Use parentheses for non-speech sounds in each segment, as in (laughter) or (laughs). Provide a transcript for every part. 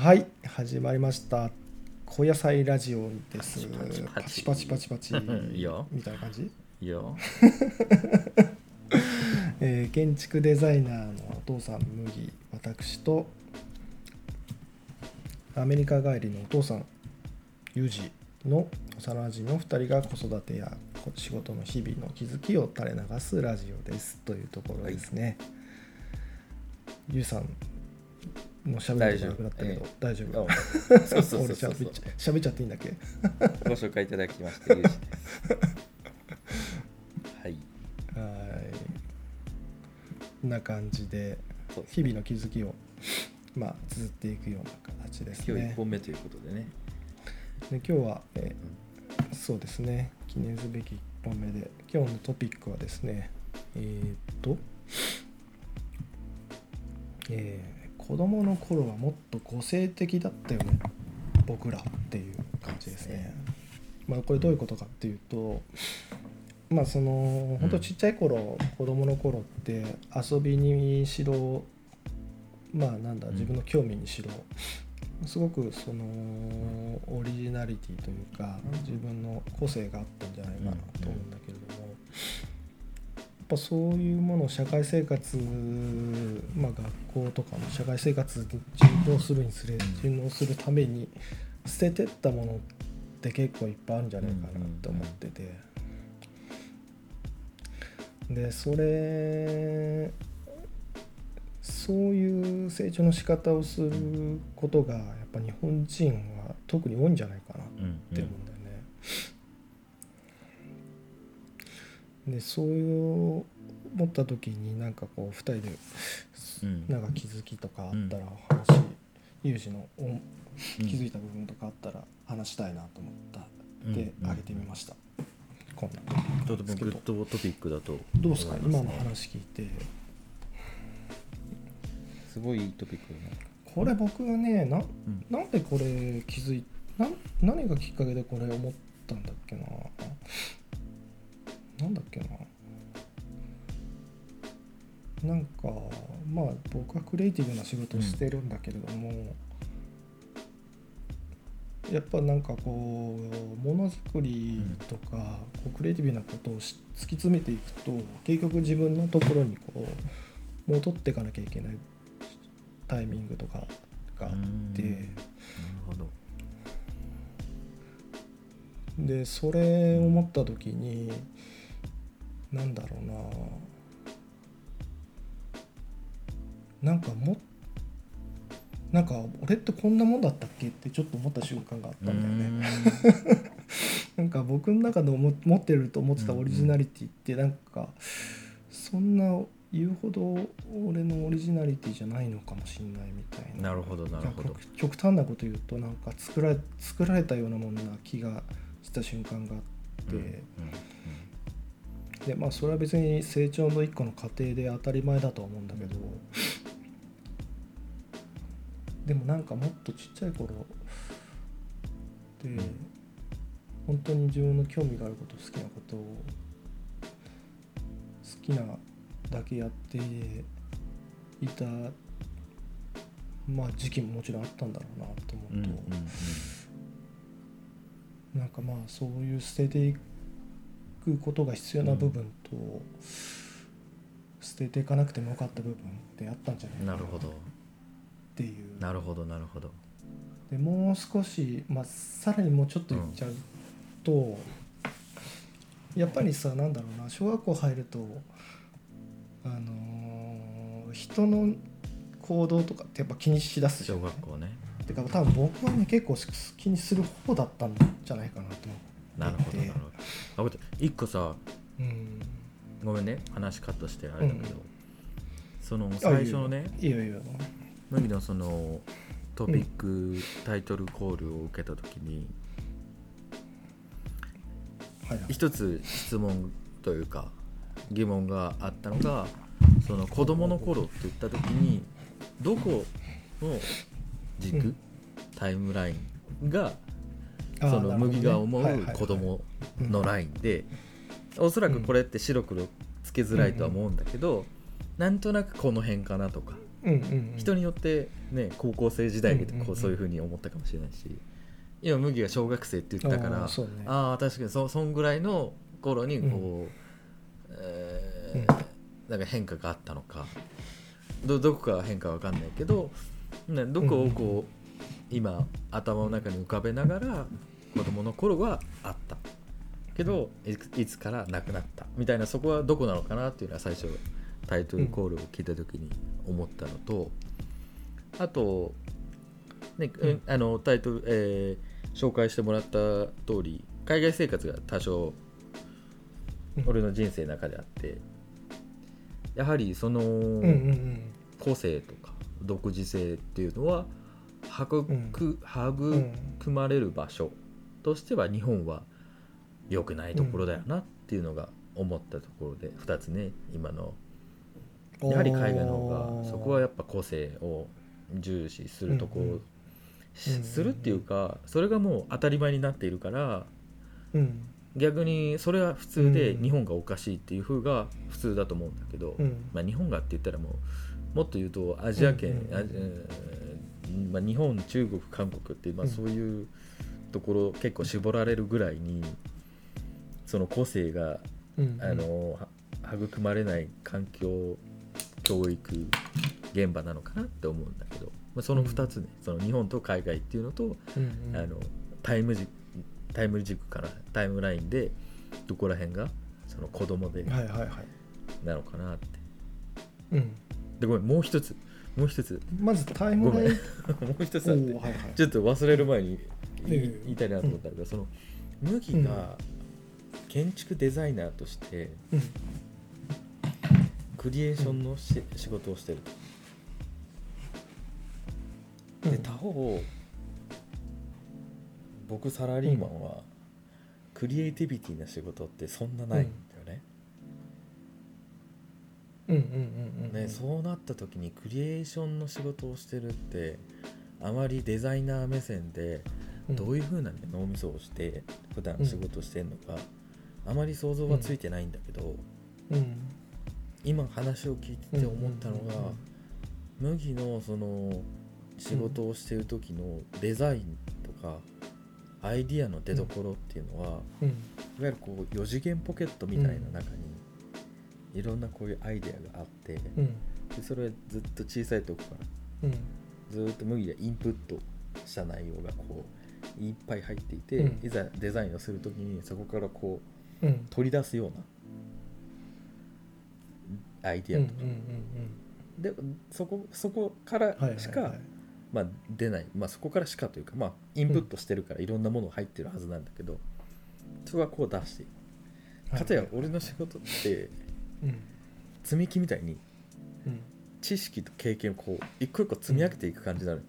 はい始まりました。小野菜ラジオです。パチパチパチ。パチパチ (laughs) いいよ。みたいな感じ、いいよ。(laughs) えー建築デザイナーのお父さん麦私とアメリカ帰りのお父さんユージの幼馴染の2人が子育てや仕事の日々の気づきを垂れ流すラジオです。というところですね、ユウさんのしゃべりがなくなったけど大丈夫、そう (laughs) そうそうそうそう。べっちゃっちゃっていいんだっけ？ご紹介いただきましてゆうじですはい。はい。こんな感じで日々の気づきをまあ綴っていくような形です今日ね1本目ということでね。で今日は、えーそうですね。記念すべき1本目で今日のトピックはですねえーっと、えー子供の頃はもっと個性的だったよね。僕らっていう感じですね。まあこれどういうことかっていうとまあその本当ちっちゃい頃、子供の頃って遊びにしろまあなんだうん。自分の興味にしろ、すごくそのオリジナリティというか自分の個性があったんじゃないかなと思うんだけれども、ぱそういうものを社会生活まあ学校とかの社会生活に順応するにつれ順応するために捨ててったものって結構いっぱいあるんじゃないかなって思ってて。でそれそういう成長の仕方をすることがやっぱ日本人は特に多いんじゃないかなって思うんでそういう思った時になんかこう2人でうん。なんか気づきとかあったらうん。話有事の気づいた部分とかあったら話したいなと思ったうんであげてみました。こんな。とてもグッドトピックだとどうですか？今の話聞いて。すごいいいトピックだね。これ僕がねなうん。なんでこれ気づいなん何がきっかけでこれ思ったんだっけななんだっけな。なんかまあ僕はクリエイティブな仕事をしてるんだけれども、やっぱなんかこうものづくりとか、こうクリエイティブなことをし突き詰めていくと結局自分のところにこう戻っていかなきゃいけないタイミングとかがあって。うん。なるほど。でそれを思った時になんだろうな。なんかもなんか俺ってこんなもんだったっけってちょっと思った瞬間があったんだよね。(laughs) なんか僕の中で思持ってると思ってたオリジナリティってなんかそんな言うほど俺のオリジナリティじゃないのかもしれないみたいな。なるほどなるほど。極極端なこと言うとなんか作られ作られたようなものな気がした瞬間があって、うんうんでまあそれは別に成長の一個の過程で当たり前だとは思うんだけど、でもなんかもっとちっちゃい頃で、ん本当に自分の興味があること好きなことを好きなだけやっていたまあ時期ももちろんあったんだろうなと思うと。うんうんうんなんかまあそういう捨てていくことが必要な部分と、捨てていかなくてもよかった部分ってあったんじゃないかな。っなるほど。ていう。なるほどなるほど。でもう少し、まあ、さらにもうちょっと言っちゃうと、やっぱりさなんだろうな小学校入るとあのー人の行動とかってやっぱ気にしだすじゃん小学校ね。てか多分僕はね結構気にする方だったんじゃないかなと思ってなるほどなるほど。一個さうん。ごめんね話カットしてあれだけど、うん。その最初のね麦のそのトピック、タイトルコールを受けた時にはいはい。一つ質問というか疑問があったのがその子供の頃って言った時にどこの軸、うん。タイムラインがその麦が思う子供のラインでおそらくこれって白黒つけづらいとは思うんだけど、なんとなくこの辺かなとか。人によってね高校生時代でこうんそういうふうに思ったかもしれないし今麦が小学生って言ったからあああ確かにそそんぐらいの頃にこう、えーなんか変化があったのか。どどこか変化は分かんないけど、ね、どこをこう、今頭の中に浮かべながら子供の頃はあった。けどいつからなくなった。みたいなそこはどこなのかなっていうのは最初タイトルコールを聞いた時に思ったのと、あと、ねうんあのタイトル、えー紹介してもらった通り海外生活が多少うん。俺の人生の中であってやはりそのうんうんうん。個性とか独自性っていうのは育うん。育まれる場所としては日本は良くないところだよなっていうのが思ったところで2つね今の。やはり海外の方がそこはやっぱ個性を重視するところ、うんうん。するっていうかそれがもう当たり前になっているからうん。逆にそれは普通でうん。日本がおかしいっていう風が普通だと思うんだけど、うん。まあ、日本がって言ったらもうもっと言うとアジア圏、うんうんまあ、日本中国韓国って、まあ、うん。そういうところ結構絞られるぐらいにその個性がうん。あのは育まれない環境教育現場なのかなって思うんだけど、まあ、その2つね、その日本と海外っていうのと、うんうん。あのタイム軸タイム軸からタイムラインでどこら辺がその子供ではいはいはい。なのかなって。うん。でごめんもう一つもう一つ。まずタイムライン。(laughs) もう一つあって。はいはい。ちょっと忘れる前に言いたいなと思ったんだけど、その麦が建築デザイナーとしてうん。クリエーションのし、仕事をしてると。で他方僕サラリーマンはクリエイティビティな仕事ってそんなないね。うんうんうんうん。ねそうなった時にクリエーションの仕事をしてるってあまりデザイナー目線でどういう風な、ね、脳みそをして普段仕事してんのか、あまり想像はついてないんだけど、うん。今話を聞いてて思ったのが、麦のその仕事をしてる時のデザインとかアイディアの出どころっていうのは、うん。いわゆるこう4次元ポケットみたいな中にいろんなこういうアイデアがあって、うん。でそれずっと小さいとこから。うん。ずっと麦がインプットした内容がこういっぱい入っていて、うん。いざデザインをする時にそこからこううん。取り出すようなアイデアとか、でそこそこからうんはいはいしか、はい。まあ、出ない、まあ、そこからしかというか、まあ、インプットしてるからいろんなものが入ってるはずなんだけど、そこはこう出していく。かたや俺の仕事ってうん積み木みたいにうん知識と経験をこう一個一個積み上げていく感じなのよ、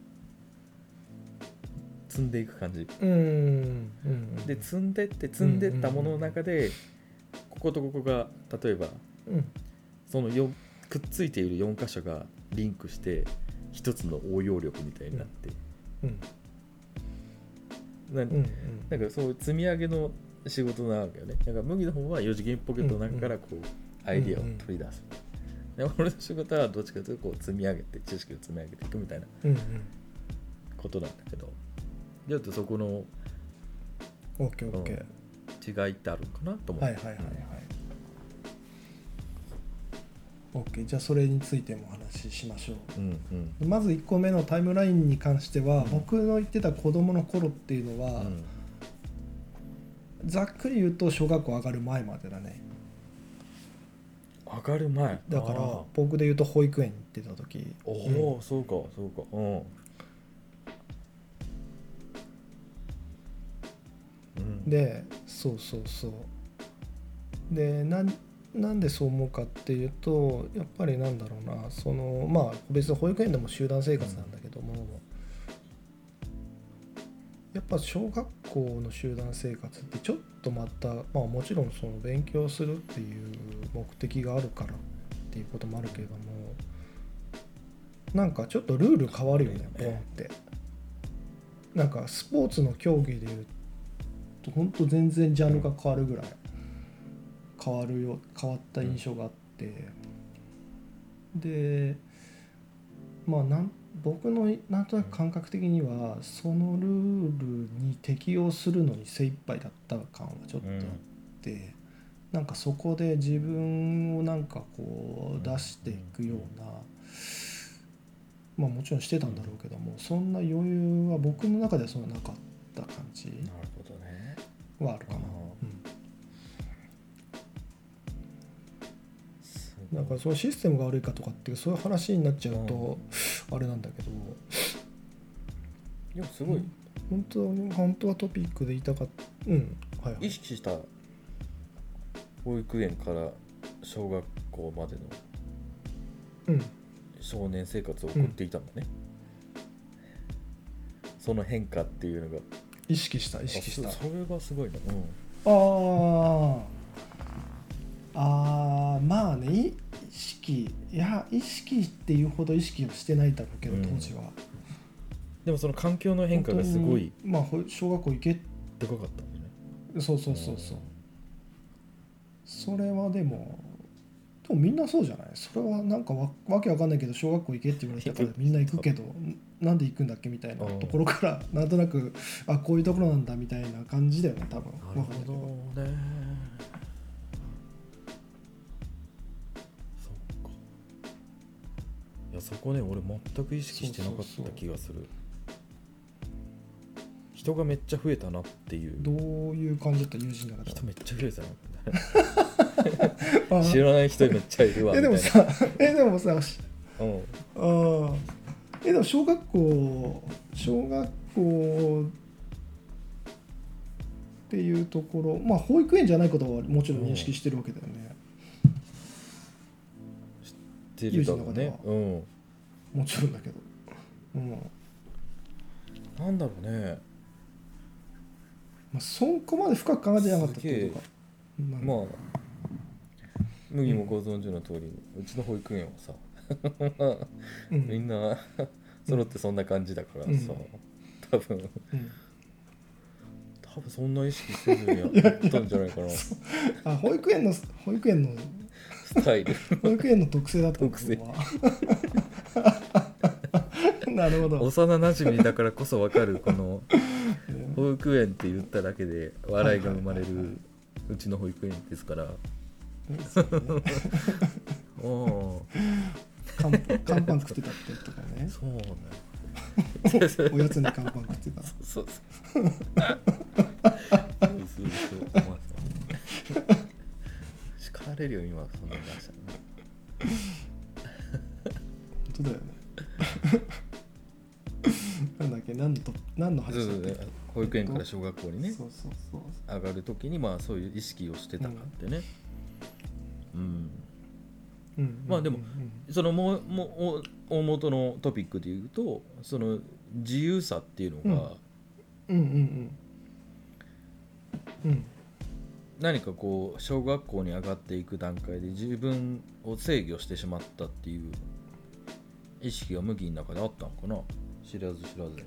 積んでいく感じ。で積んでって積んでったものの中でこことここが例えばうん。そのよくっついている4箇所がリンクして一つの応用力みたいになって、うん。なうん。うん。なんかそういう積み上げの仕事なわけよね。なんか麦の方は4次元ポケットの中からこうアイディアを取り出す、で俺の仕事はどっちかというとこう積み上げて知識を積み上げていくみたいなうんうん。ことなんだけど。ちょっとそこのオッケーオッケー。違いってあるのかなと思う、はいはいはいはい。オッケー。じゃあそれについてもお話ししましょう。んうん。うまず1個目のタイムラインに関しては、うん。僕の言ってた子供の頃っていうのは、うん。ざっくり言うと小学校上がる前までだね上がる前。だから僕で言うと保育園に行ってた時。おうん。お、そうかそうか。うん。うん。でそうそうそう。でなんなんでそう思うかっていうとやっぱりなんだろうな。そのまあ別に保育園でも集団生活なんだけども、やっぱ小学校の集団生活ってちょっとまたまあもちろんその勉強するっていう目的があるからっていうこともあるけれどもなんかちょっとルール変わるよねポンって。なんかスポーツの競技でいうと本当全然ジャンルが変わるぐらい変わるよ変わった印象があって、でまあなん僕のなんとなく感覚的にはそのルールに適応するのに精一杯だった感はちょっとあって、なんかそこで自分をなんかこう出していくような、まあもちろんしてたんだろうけどもそんな余裕は僕の中ではそんななかった感じなるほどね。はあるかな。あうん。すごい。なんかそのシステムが悪いかとかっていうそういう話になっちゃうとあれなんだけど。でもすごい。本当に本当はトピックで言いたかった。うん。はいはい。意識した保育園から小学校までのうん。少年生活を送っていたんだね、その変化っていうのが。意識した意識した。あそそれがすごいな、うん。あー。あーまあね識いや意識っていうほど意識をしてないだろうけどうん。当時は、でもその環境の変化がすごいまあほ小学校行けでかかったんね。そうそうそうそう。それはでもでもみんなそうじゃない？それはなんかわわけわかんないけど小学校行けって言われたから (laughs) みんな行くけどなんで行くんだっけみたいなところからなんとなくあこういうところなんだみたいな感じだよね多分。なるほどねそこね俺全く意識してなかった気がする。人がめっちゃ増えたなっていう。どういう感じだった？友人の中で人めっちゃ増えたな。は (laughs) あ知らない人めっちゃいるわえでもさえでもさしうん。あー。えでも小学校小学校っていうところまあ保育園じゃないことはもちろん認識してるわけだよね、ってるだろうね。友うん。もちろんだけど、うん。なんだろうね。まあ、そこまで深く考えてなかったってことか。まあ。麦もご存知の通り、うちの保育園はさ。うん。(laughs) みんな揃ってそんな感じだからさ、うん。多分。うん。多分そんな意識せずにやったんじゃないかな。(laughs) スあ保育園の保育園のタイル。保育園の特性だった特性。(laughs) なるほど。幼なじみだからこそ分かるこのうん保育園って言っただけで笑いが生まれるうちの保育園ですから。(laughs) おお乾パン食ってたってとかね。そうね (laughs) おやつに乾パン食ってた。そうそうそうまあそう叱られるよ今そんな話したらね。本当だよね。(laughs) なんだっけ何のと何の話だっけ？保育園から小学校にね。そうそうそう上がる時にまあそういう意識をしてたかってね。うん。うん。まあでもうんそのもうも大元のトピックで言うとその自由さっていうのがうんうんうん。うん何かこう小学校に上がっていく段階で自分を制御してしまったっていう意識が麦の中であったのかな？知らず知らずに。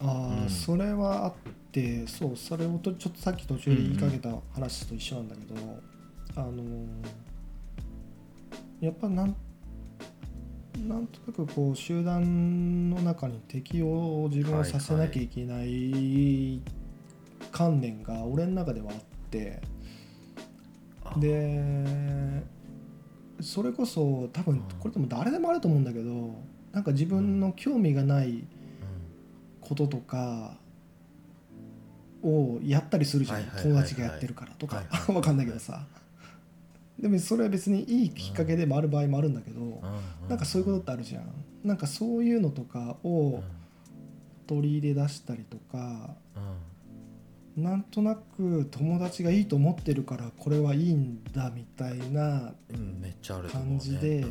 ああ、うん。それはあってそうそれをとちょっとさっき途中で言いかけた話と一緒なんだけど、あのーやっぱなんなんとなくこう集団の中に適応を自分をさせなきゃいけない観念が俺の中ではあってでそれこそ多分これでも誰でもあると思うんだけどなんか自分の興味がないこととかをやったりするじゃん、友達がやってるからとか、はいはいはい (laughs) わかんないけどさ。でもそれは別にいいきっかけでもある場合もあるんだけど、なんかそういうことってあるじゃん。なんかそういうのとかを取り入れ出したりとか、なんとなく友達がいいと思ってるからこれはいいんだみたいな感じで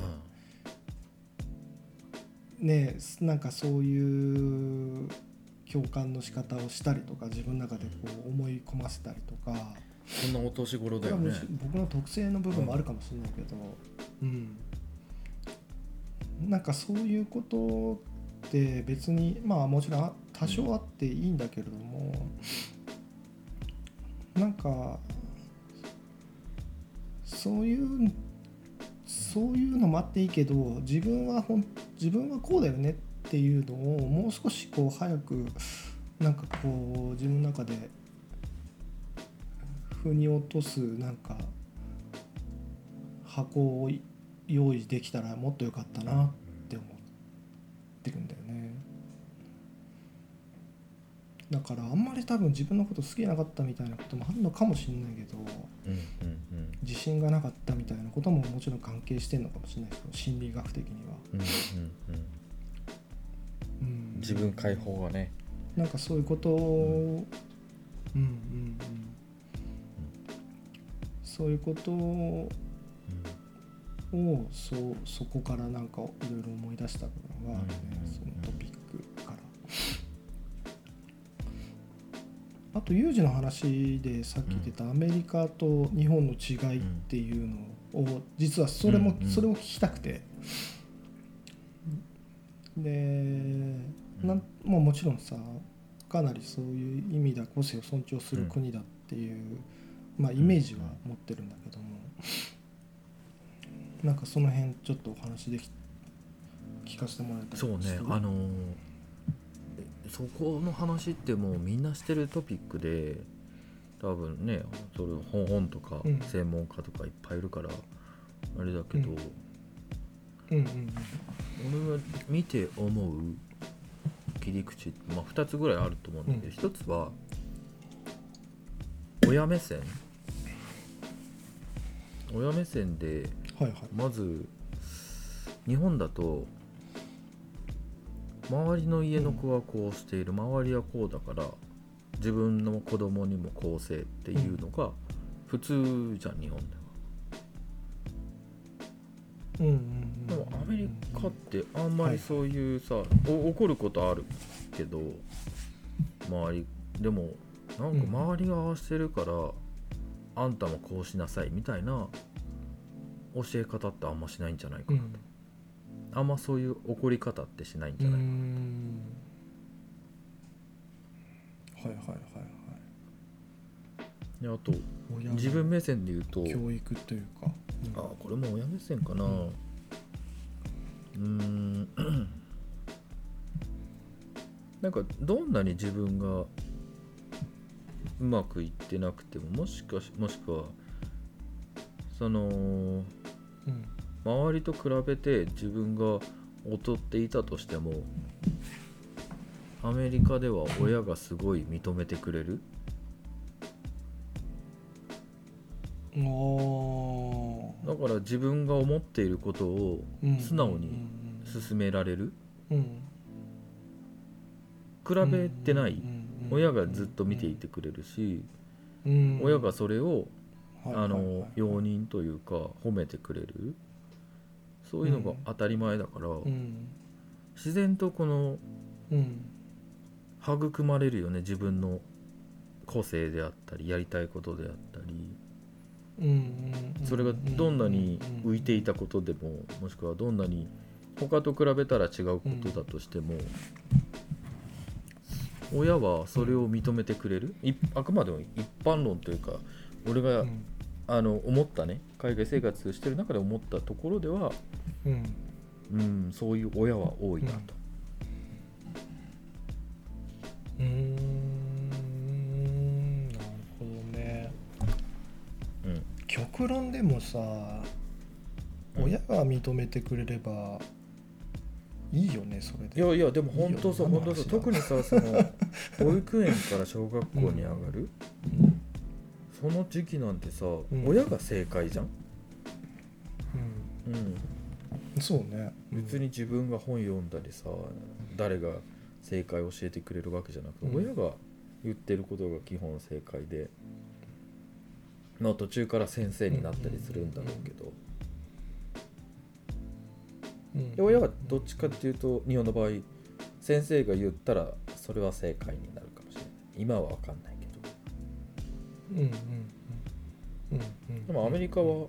ねなんかそういう共感の仕方をしたりとか自分の中でこう思い込ませたりとか、そんなお年頃だよね。し僕の特性の部分もあるかもしれないけど、うん。なんかそういうことって別にまあもちろん多少あっていいんだけれども、なんかそういうそういうのもあっていいけど自分はほん自分はこうだよねっていうのをもう少しこう早くなんかこう自分の中で腑に落とすなんか箱を用意できたらもっと良かったなって思ってるんだよだからあんまり多分自分のこと好きなかったみたいなこともあるのかもしれないけどうんうん自信がなかったみたいなことももちろん関係してるのかもしれないけど心理学的には、うんうんうん。うん。うん、自分解放がね。なんかそういうことをうんうんうん。そういうことをそうそこからなんかいろいろ思い出した部分があるね。うんそのトあと有事の話でさっき出たアメリカと日本の違いっていうのを実はそれもそれを聞きたくて。でなんもうもちろんさかなりそういう意味では個性を尊重する国だっていう、まあ、イメージは持ってるんだけども、なんかその辺ちょっとお話でき聞かせてもらえたりそうねあのーそこの話ってもうみんなしてるトピックで多分ねそれ本本とかうん。専門家とかいっぱいいるからあれだけど、うん。うんうん俺は見て思う切り口、まあ、2つぐらいあると思うんだけど、うん。1つは親目線。親目線でまず日本だと周りの家の子はこうしている、周りはこうだから自分の子供にもこうせいっていうのが普通じゃん日本では。うんうんうんでもアメリカってあんまりそういうさ、お怒ることあるけど周りでもなんか周りが合わせてるから、あんたもこうしなさいみたいな教え方ってあんましないんじゃないかな、うんあんまそういう怒り方ってしないんうじゃないかん。はいはいはいはい。であと自分目線で言うと教育というか、あこれも親目線かな。うん。なんかどんなに自分がうまくいってなくてももしかしもしくはそのうん周りと比べて自分が劣っていたとしてもアメリカでは親がすごい認めてくれる？おだから自分が思っていることをー素直に進められる？うん。比べてない。うん親がずっと見ていてくれるしうん。親がそれをはい。あの容認というか褒めてくれるそういうのが当たり前だからうん。自然とこのうん。育まれるよね自分の個性であったりやりたいことであったり。それがどんなに浮いていたことでももしくはどんなに他と比べたら違うことだとしても親はそれを認めてくれる？いあくまでも一般論というか俺がうんあの思ったね。海外生活してる中で思ったところではうん。うんそういう親は多いなと。うーんなるほどね。うん。極論でもさうん。親が認めてくれればいいよねそれいでやいやでも本当そう本当そう。特にさその (laughs) 保育園から小学校に上がる、その時期なんてさ、ん。親が正解じゃん、うん、うん。そうね。別に自分が本読んだりさ誰が正解を教えてくれるわけじゃなくて、うん。親が言ってることが基本正解でまあ途中から先生になったりするんだろうけど、うん。で親はどっちかっていうと日本の場合先生が言ったらそれは正解になるかもしれない。今は分かんないでもアメリカは、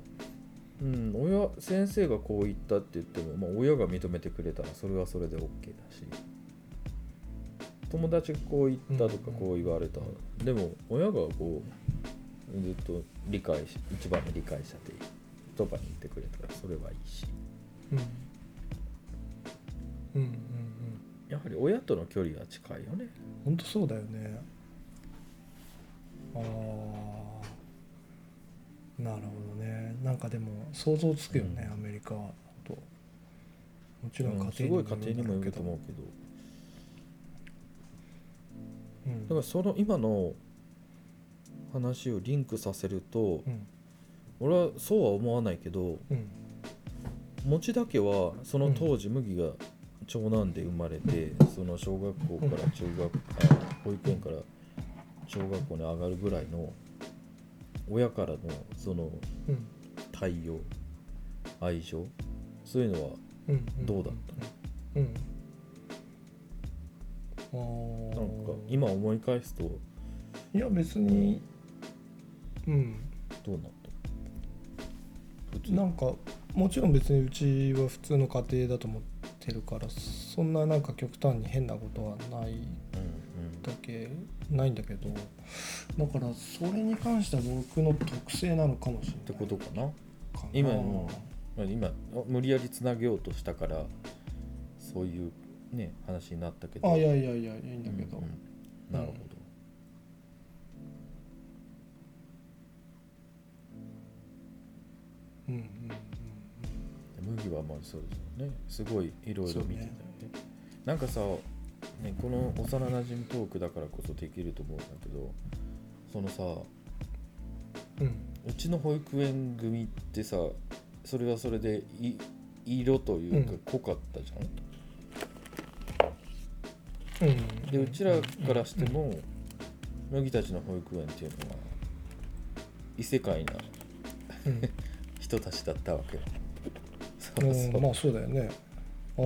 うん、親先生がこう言ったって言っても、まあ、親が認めてくれたらそれはそれで OK だし友達がこう言ったとかこう言われた、でも親がこうずっと理解し一番の理解者でそばにいてくれたらそれはいいしうんうんうんうんやはり親との距離が近いよね本当そうだよねああなるほどね。なんかでも想像つくよね、うん。アメリカと。もちろんうん家すごい家庭にもよると思ううけど。うん、だからその今の話をリンクさせるとうん。俺はそうは思わないけどうん。餅だけはその当時麦が長男で生まれて、その小学校から中学、あ保育園から小学校に上がるぐらいの親からのそのうん。対応愛情そういうのはうんうんどうだったうん。あー。なんか今思い返すといや別にうん。どうなった？普通。なんかもちろん別にうちは普通の家庭だと思ってるからそんななんか極端に変なことはないうんだけないんだけどだからそれに関しては僕の特性なのかもしれない。ってことかな？今のまあ今無理やりつなげようとしたからそういうね話になったけど。あいやいやいやいいんだけど、うんうん。なるほど、うんうんうん麦はまあそうですよね。すごいいろいろ見てたよね。なんかさ、ね、この幼なじみトークだからこそできると思うんだけどそのさうん。うちの保育園組ってさそれはそれでい色というかうん。濃かったじゃん、うん。でうちらからしても麦たちの保育園っていうのは異世界なうん。(laughs) 人たちだったわけようまあそうだよね。ああ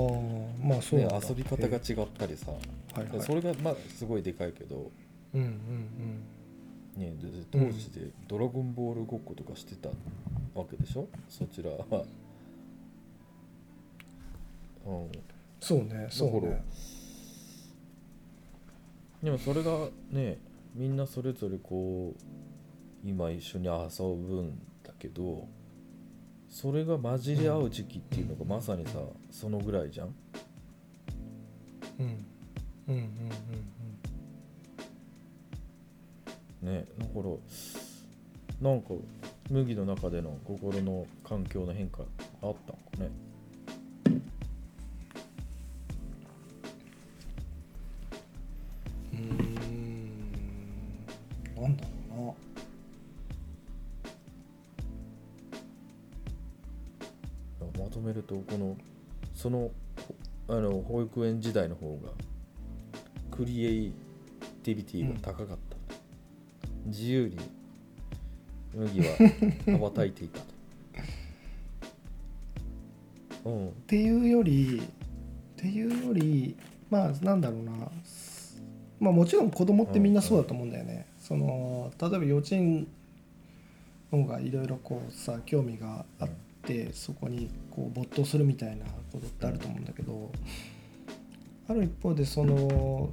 まあそうね遊び方が違ったりさ、はいはい。それがまあすごいでかいけど、うんうんね、でで当時で「ドラゴンボール」ごっことかしてたわけでしょ？そちらは。うん、そうね。そうねでもそれがねみんなそれぞれこう今一緒に遊ぶんだけどそれが混じり合う時期っていうのがまさにさそのぐらいじゃん？うんうんうんうんねだからなんか麦の中での心の環境の変化あったんかね？そのほあの保育園時代の方がクリエイティビティが高かった、自由に麦は (laughs) 羽ばたいていたと、うん。っていうよりっていうよりまあなんだろうな。まあもちろん子供ってみんなそうだと思うんだよね、その例えば幼稚園の方がいろいろこうさ興味があって、そこにこう没頭するみたいなことってあると思うんだけど、ある一方でその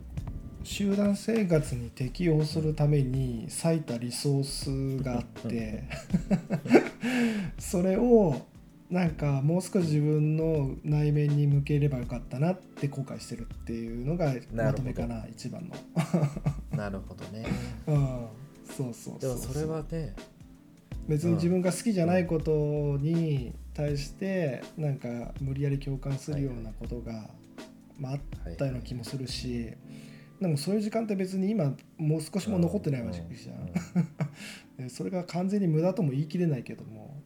集団生活に適応するために割いたリソースがあって (laughs) それをなんかもう少し自分の内面に向ければよかったなって後悔してるっていうのがまとめかな一番の。(laughs) なるほどね。うん、そうそう。でもそれはね別に自分が好きじゃないことに対してなんか無理やり共感するようなことが、まあ、あったような気もするし、でもそういう時間って別に今もう少しも残ってないわけじゃん。で (laughs) それが完全に無駄とも言い切れないけども。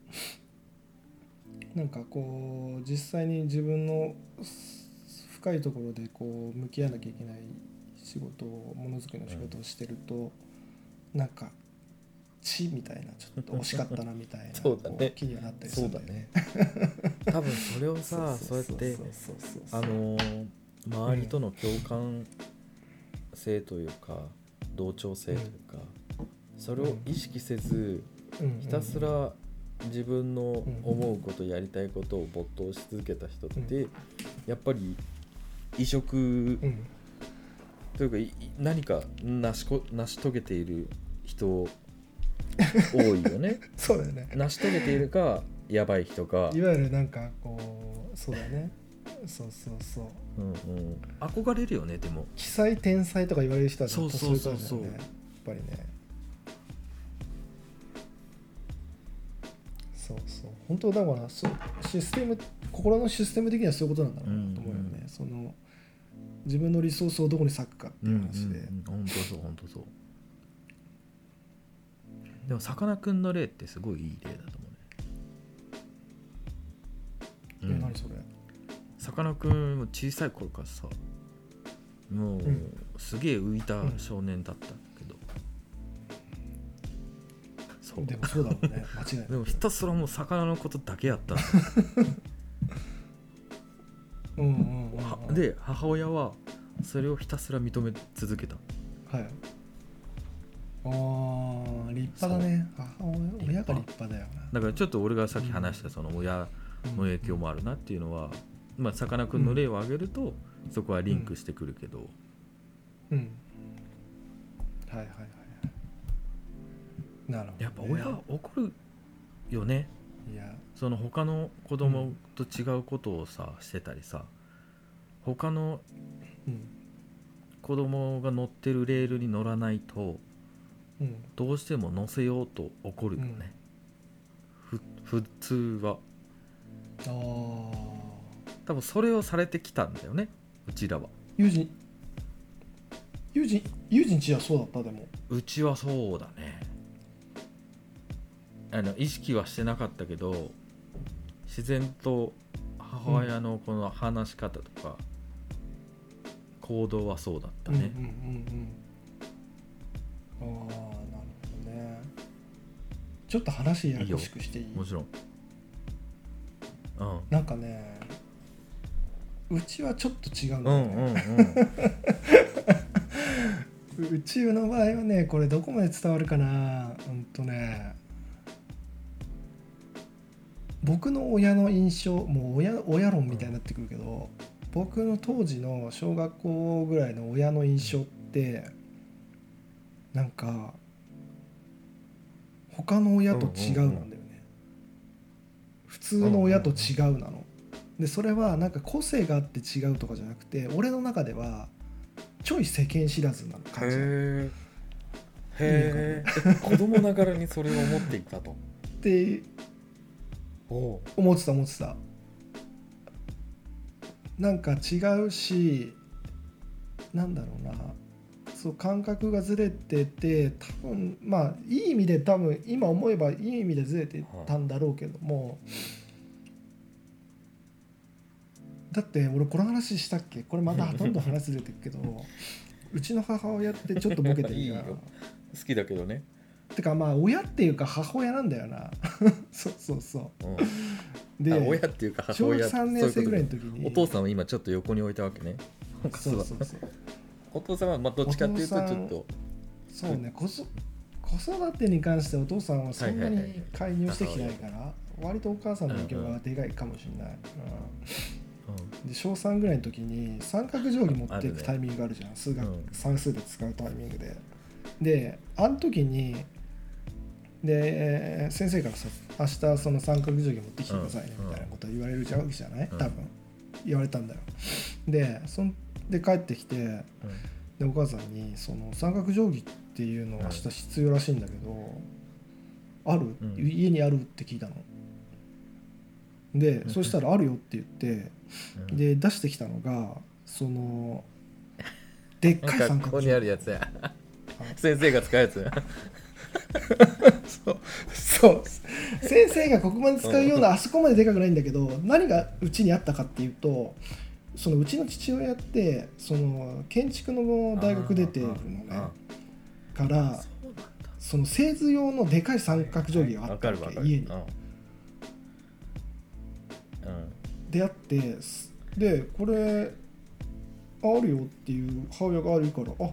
なんかこう実際に自分の深いところでこう向き合わなきゃいけない仕事をものづくりの仕事をしてると、なんか血みたいなちょっと惜しかったなみたいな (laughs) そうだね。気にはなったりするんだよね。多分それをさそうやってそうそうそうそうあのー周りとの共感性というか、同調性というか、それを意識せず、うん。ひたすら自分の思うことやりたいことを没頭し続けた人って、やっぱり異色うん。というか何か成しこ成し遂げている人多いよね。(laughs) そうだよね。成し遂げているかやばい人か。いわゆるなんかこうそうだね。そうそうそう。うんうん、憧れるよねでも。奇才天才とか言われる人はそうそうそうそう。やっぱりね。そうそう。本当だからそうシステム心のシステム的にはそういうことなんだろうなと思うよね、うんうんその自分のリソースをどこに割くかってうんうんいう話で、うん。本当そう本当そうでもさかなクンの例ってすごいいい例だと思うね。え何それ？さかなクンも小さい頃からさもう、んすげえ浮いた少年だったけど、そう。でもそうだもんね。(laughs) 間違いない。でもひたすらもう魚のことだけやったの。(laughs) うんうんうんうん。はで母親はそれをひたすら認め続けた。はい立派だね。母親親が立派だよな。だからちょっと俺がさっき話したその親の影響もあるなっていうのはまあさかなクンの例を挙げるとそこはリンクしてくるけど、うん。はいはいはいはい。なるほど、ね、やっぱ親は怒るよね。いや。その他の子供と違うことをさしてたりさ他のうん。子供が乗ってるレールに乗らないとうんどうしても乗せようと怒るよね、ふ普通は。ああ多分それをされてきたんだよねうちらは。友人。友人友人ちはそうだったでも。うちはそうだね。あの意識はしてなかったけど自然と母親のこの話し方とか、行動はそうだったね、うんうんうんうんああなるほどね。ちょっと話ややこしくしていい？もちろん。うん。なんかねうちはちょっと違うんだようんうんね、うん。(laughs) うちの場合はねこれどこまで伝わるかな。うんとね僕の親の印象もう親親論みたいになってくるけど僕の当時の小学校ぐらいの親の印象ってなんか他の親と違うなんだよね、普通の親と違うなの、でそれはなんか個性があって違うとかじゃなくて俺の中ではちょい世間知らずな感じへえ子供ながらにそれを思っていたと。(laughs) ってお思ってた思ってた。なんか違うしなんだろうなそう感覚がずれてて多分まあいい意味で多分今思えばいい意味でずれてたんだろうけども、だって俺この話したっけ？これまたどんどん話ずれてるけど (laughs) うちの母親ってちょっとボケてるじゃんいいよ。好きだけどね、てかまあ親っていうか母親なんだよな。そうそうそう。ん、うであ親っていうか母小学親3年生ぐらいの時に。お父さんを今ちょっと横に置いたわけね。そうそうそう (laughs) お父さんはまあどっちかっていうとちょっと。そうね子そ子育てに関してお父さんはそんなにはいはいはい介入してきてないから割とお母さんの影響がでかいかもしれない、うん、で小3ぐらいの時に三角定規持っていくタイミングがあるじゃん。数学、うん。算数で使うタイミングで。であの時にで先生からさ明日その三角定規持ってきてくださいねうんみたいなこと言われるじゃわけじゃない？うん。多分。言われたんだよ。でそんで帰ってきてうん。でお母さんにその三角定規っていうのが明日必要らしいんだけど、ある、うん。家にあるって聞いたの。でうん。そしたらあるよって言ってうん。で出してきたのがそのでっかい三なんかここに角定規あるやつや。先生が使うやつや。そう。そう。先生がここまで使うようなあそこまででかくないんだけど何がうちにあったかっていうとそのうちの父親ってその建築の大学出てるのね。あからその製図用のでかい三角定規があわったわけ家に。うん。うん。であってすでこれあるよっていう母親があるからあ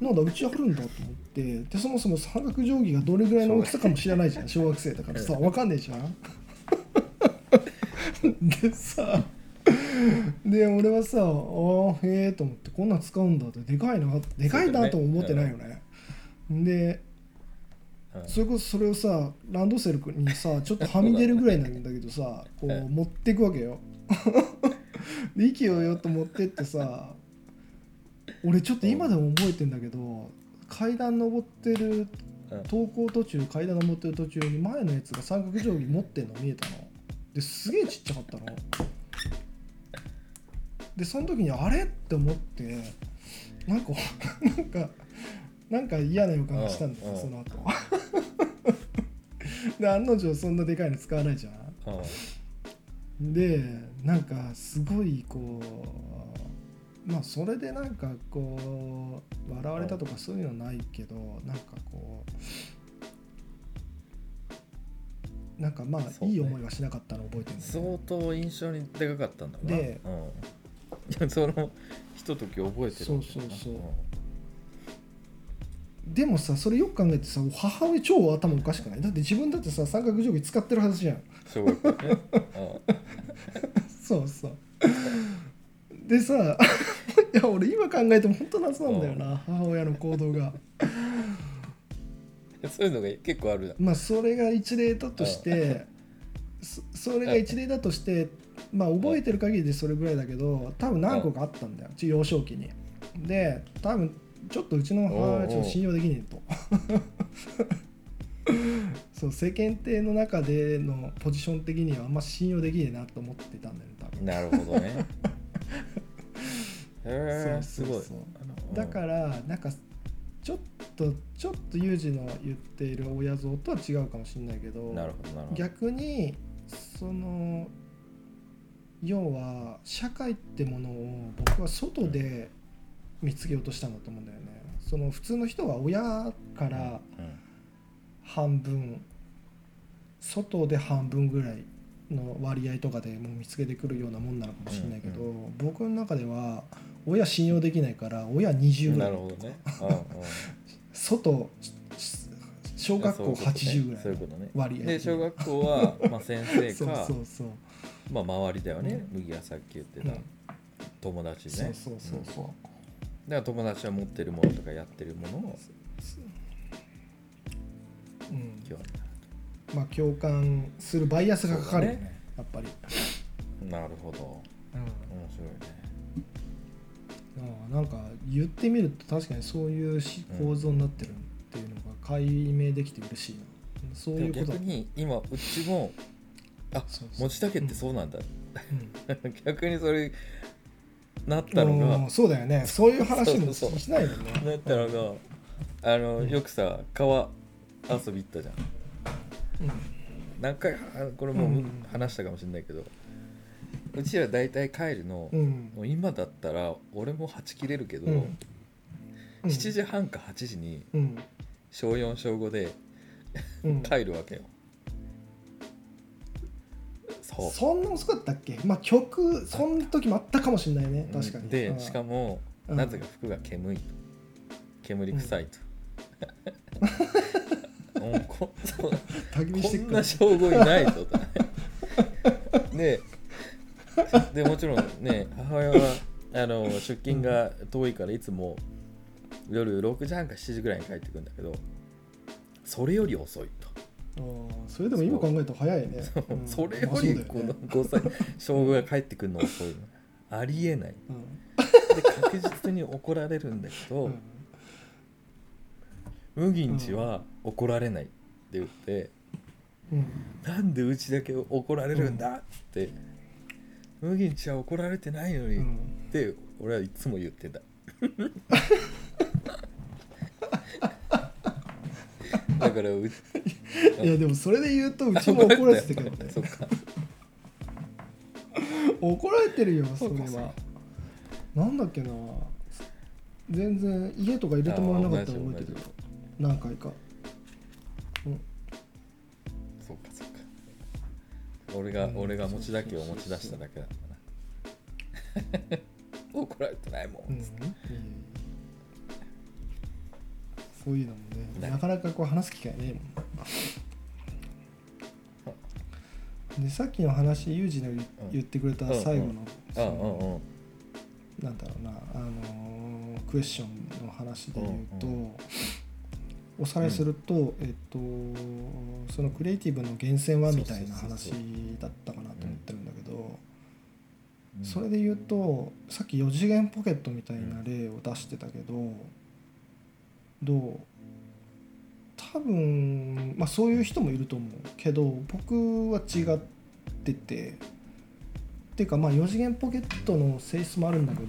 なんだうちあるんだと思って。でそもそも三角定規がどれぐらいの大きさかも知らないじゃん小学生だからさ (laughs) 分かんねえじゃん。(laughs) でさ (laughs) で俺はさあーへえと思ってこんなん使うんだってでかいなでかいなとも思ってないよね。でうん。それこそそれをさランドセルにさちょっとはみ出るぐらいなんだけどさこううん。持っていくわけよ。(laughs) で息をよっと持ってってさ俺ちょっと今でも覚えてんだけど階段登ってるうん。登校途中階段登ってる途中に前のやつが三角定規持ってんの見えたの。ですげえちっちゃかったのでその時にあれ？って思ってなんか (laughs) なんかなんか嫌な予感がしたんだようんその後。(laughs) で案の定そんなでかいの使わないじゃん。うん。でなんかすごいこうまあそれでなんかこう笑われたとかそういうのはないけどなんかこうなんかまあいい思いはしなかったのを覚えてるね。相当印象にでかかったんだな。でうん、い (laughs) やそのひととき覚えてるそうそうそう。でもさそれよく考えてさ母親超頭おかしくない？だって自分だってさ三角定規使ってるはずじゃん。小学校ね、そうそう。でさいや俺今考えても本当謎なんだよな母親の行動が。うん、そういうのが結構あるまあそれが一例だとしてそそれが一例だとしてまあ覚えてる限りでそれぐらいだけど多分何個かあったんだよ幼少期に。で多分ちょっとうちの母親ちょっと信用できねえと。(laughs) そう世間体の中でのポジション的にはあんま信用できねえなと思ってたんだよね多分。なるほどね。(laughs) へえすごい。だからなんかちょっとちょっとユージの言っている親像とは違うかもしれないけどなるほどなるほど。逆にその要は社会ってものを僕は外で見つけようとしたんだと思うんだよね。その普通の人は親からうん半分外で半分ぐらいの割合とかでもう見つけてくるようなもんなのかもしれないけど、うん僕の中では親信用できないから親20ぐらないるほどね。(laughs) 外小学校80ぐらい割合で小学校は、まあ、先生 (laughs) そうかそうそう、まあ、周りだよね、う麦がさっき言ってた、うん。友達ね。そうそうそうそう、だから友達は持ってるものとかやってるものを。うん。今日まあ共感するバイアスがかかるよね。ね。やっぱり、はなるほど。うん。面白いね。ああなんか言ってみると確かにそういうし構造になってるっていうのが解明できて嬉しいな。そうでもいうこと。逆に今うちもあ持ち竹ってそうなんだ、うん。(laughs) 逆にそれなったのうがんそうだよね。そういう話もしないもんね。なったのがあの、うん。よくさ川遊び行ったじゃん。うん。何回あこれも話したかもしれないけど、うちら大体帰るの、うん。もう今だったら俺も8切れるけど、うん。7時半か8時にうん。小4小5でうん。(laughs) 帰るわけよ、そう。そんな遅かったっけ？まあ曲そんな時もあったかもしれないね。確かに。でうん。しかも、うん。なぜか服が煙。いと煙臭いと、(laughs) もうこそう。焚き火してこんな小5いないぞと。ででもちろんね母親はあの出勤が遠いからいつも夜6時半か7時ぐらいに帰ってくるんだけどそれより遅いと、それでも今考えると早いね。う。ん。それよりこの5歳小5が帰ってくるの遅い。のありえない。うん。で確実に怒られるんだけど、うん。麦んちは怒られないって言って、うん。なんでうちだけ怒られるんだって、麦んちは怒られてないのに、うん。って俺はいつも言ってた。(laughs) だからういやでもそれで言うとうちも怒られてたけどね怒られてるよそれは。なんだっけな。全然家とか入れてもらわなかったら覚えてる。よ何回か。そうかそうか。俺が、うん。俺が持ちだけを持ち出しただけだったな。(laughs) 怒られてないもん、うん。いえいえそういうのもねなかなかこう話す機会ねえもん。でさっきの話ユージの言言ってくれた最後のなんだろうなあのークエスチョンの話で言うと、うんおさらいすると、えっとそのクリエイティブの源泉はみたいな話だったかなと思ってるんだけどそれで言うとさっき4次元ポケットみたいな例を出してたけどど多分まあそういう人もいると思うけど僕は違ってて。っていうかまあ4次元ポケットの性質もあるんだけど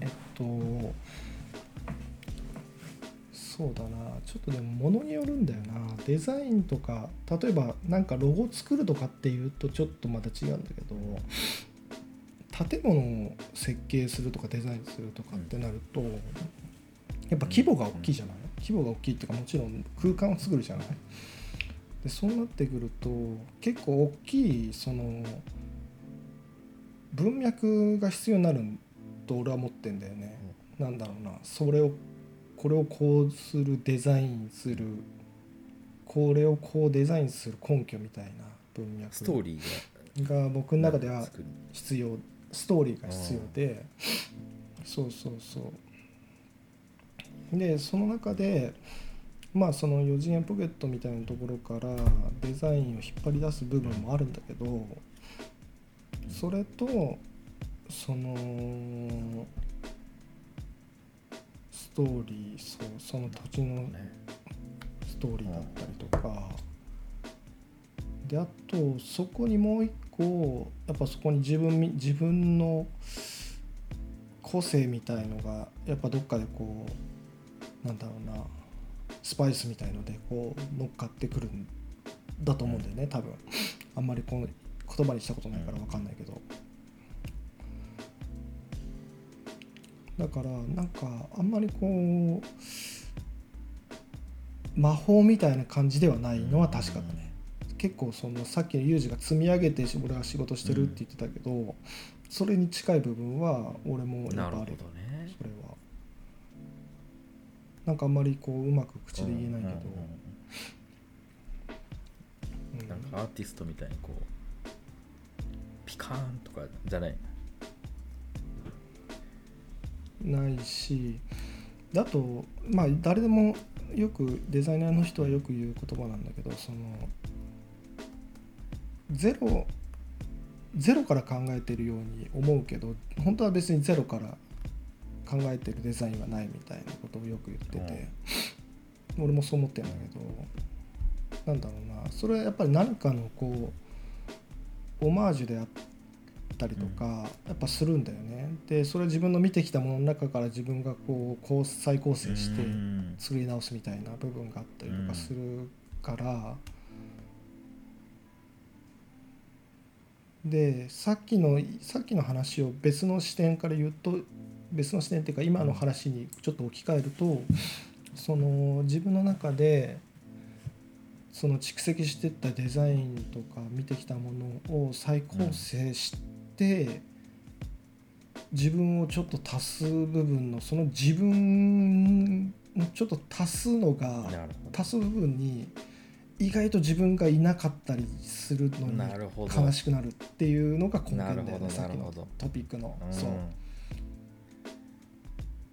えっとそうだな。ちょっとでも物によるんだよな。デザインとか例えばなんかロゴ作るとかっていうとちょっとまた違うんだけど建物を設計するとかデザインするとかってなるとやっぱ規模が大きいじゃない？規模が大きいっていうかもちろん空間を作るじゃない？でそうなってくると結構大きいその文脈が必要になると俺は思ってんだよね、なんだろうな。それをこれをこうするデザインするこれをこうデザインする根拠みたいな文脈ストーリーが僕の中では必要ストーリーが必要で。そうそうそうでその中でまあその4次元ポケットみたいなところからデザインを引っ張り出す部分もあるんだけどそれとそのストーリーそうその土地のね。ストーリーだったりとか。であとそこにもう一個やっぱそこに自分み自分の個性みたいのがやっぱどっかでこうなんだろうなスパイスみたいのでこう乗っかってくるんだと思うんだよね多分。あんまりこの言葉にしたことないから分かんないけど。だからなんかあんまりこう魔法みたいな感じではないのは確かだね。結構そのさっきのユージが積み上げて俺は仕事してるって言ってたけど、それに近い部分は俺もやっなるほどぱあるよね。それはなんかあんまりこううまく口で言えないけど、うんなんかアーティストみたいにこうピカーンとかじゃない？ないしだとまあ誰でもよくデザイナーの人はよく言う言葉なんだけどそのゼロゼロから考えてるように思うけど本当は別にゼロから考えてるデザインはないみたいなことをよく言ってて、俺もそう思ってるんだけどなんだろうな。それはやっぱり何かのこうオマージュであったりとか、やっぱするんだよね。でそれは自分の見てきたものの中から自分がこうこう再構成してうん。作り直すみたいな部分があったりとかするから、でさっきのさっきの話を別の視点から言うと別の視点っていうか今の話にちょっと置き換えるとその自分の中でその蓄積してったデザインとか見てきたものを再構成して、自分をちょっと足す部分のその自分のちょっと足すのが足す部分に意外と自分がいなかったりするのに悲しくなるっていうのが根なるほど源だよねさっきのトピックの、うん。そう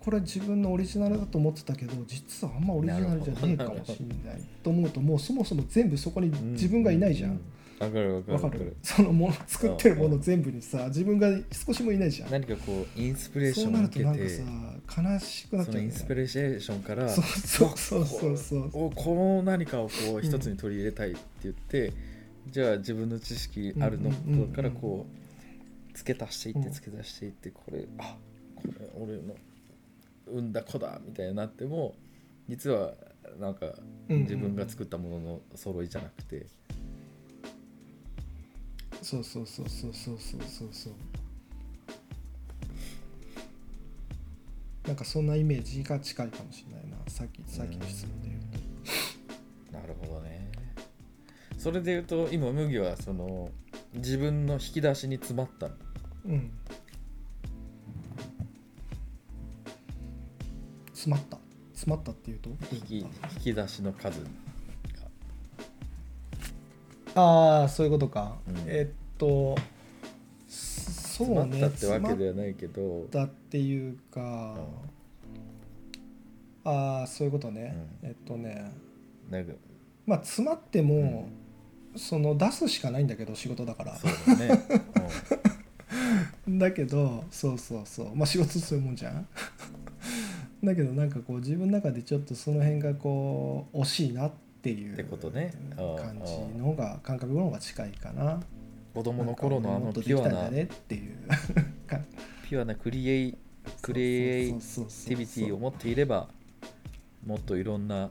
これは自分のオリジナルだと思ってたけど実はあんまオリジナルじゃねえかもしれないと思うともうそもそも全部そこに自分がいないじゃん、うわかるわかる。わかる？るそのもの作ってるもの全部にさ自分が少しもいないじゃん。何かこうインスピレーシそうなるとなんかさて悲しくなっそちゃうインスピレーションからそうそうそうそうそう。おこの何かをこう一つに取り入れたいって言って、じゃあ自分の知識あるのうんうんうんうんからこう付け足していっうんて付け足していってこれあこれ俺の産んだ子だみたいになっても実はなんか自分が作ったものの揃いじゃなくて、そうそうそうそうそうそうそう。そうなんかそんなイメージが近いかもしれないな。さっきさっきの質問で言うと。なるほどね。それで言うと今麦はその自分の引き出しに詰まったの。うん詰まった。詰まったっていうと？引き引き出しの数が。ああそういうことか、うん。えっとそうね。詰まったってわけではないけど。詰まっていうか、ああそういうことね、えっとね。なんかまあ詰まっても、その出すしかないんだけど仕事だから。そうだね、(laughs) だけどそうそうそう。まあ仕事そういうもんじゃんだけどなんかこう自分の中でちょっとその辺がこう惜しいなっていうってことね。ああ感じの方が感覚の方が近いかな。子供の頃のあのピュアなっていう。か (laughs) ピュアなクリエイクリエイティビティを持っていればもっといろんな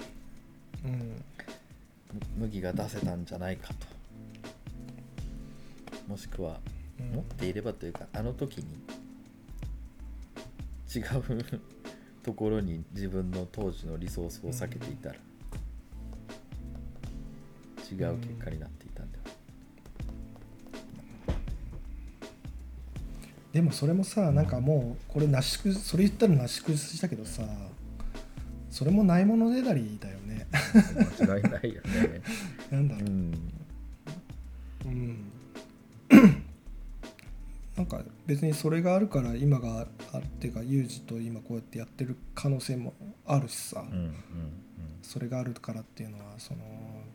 うんむ麦が出せたんじゃないかと。もしくはうん。持っていればというかあの時に違うところに自分の当時のリソースを避けていたら違う結果になっていたんだよ、でもそれもさなんかもうこれなし崩それ言ったらなし崩したけどさそれもないものねだりだよね。間違いないよね。(laughs) なんだろう、うん。うん、(coughs) なんか別にそれがあるから今があるってかユージと今こうやってやってる可能性もあるしさ、うんうんそれがあるからっていうのはその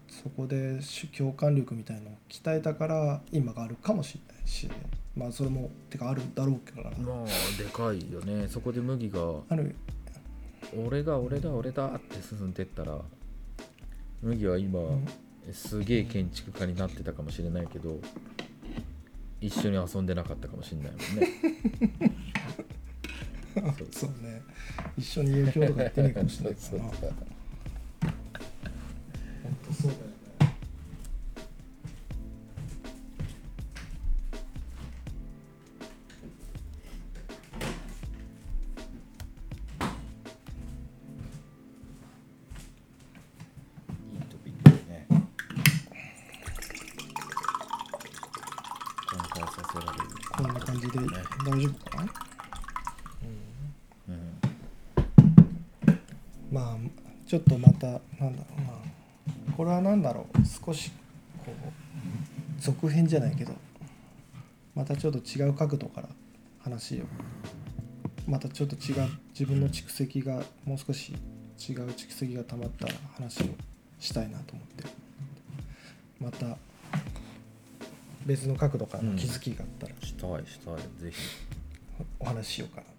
そこで主共感力みたいのを鍛えたから今があるかもしれないしまあそれもてかあるんだろうけどな。うんまあでかいよねそこで麦がある俺が俺だ俺だって進んでったら麦は今、うん。すげえ建築家になってたかもしれないけど一緒に遊んでなかったかもしれないもんね。(laughs) そうね。一緒に影響とかやってないかもしれないからな少しこう続編じゃないけどまたちょっと違う角度から話を。またちょっと違う自分の蓄積がもう少し違う蓄積が溜まった話をしたいなと思ってまた別の角度からの気づきがあったらしたいしたい。ぜひ。お話ししようかな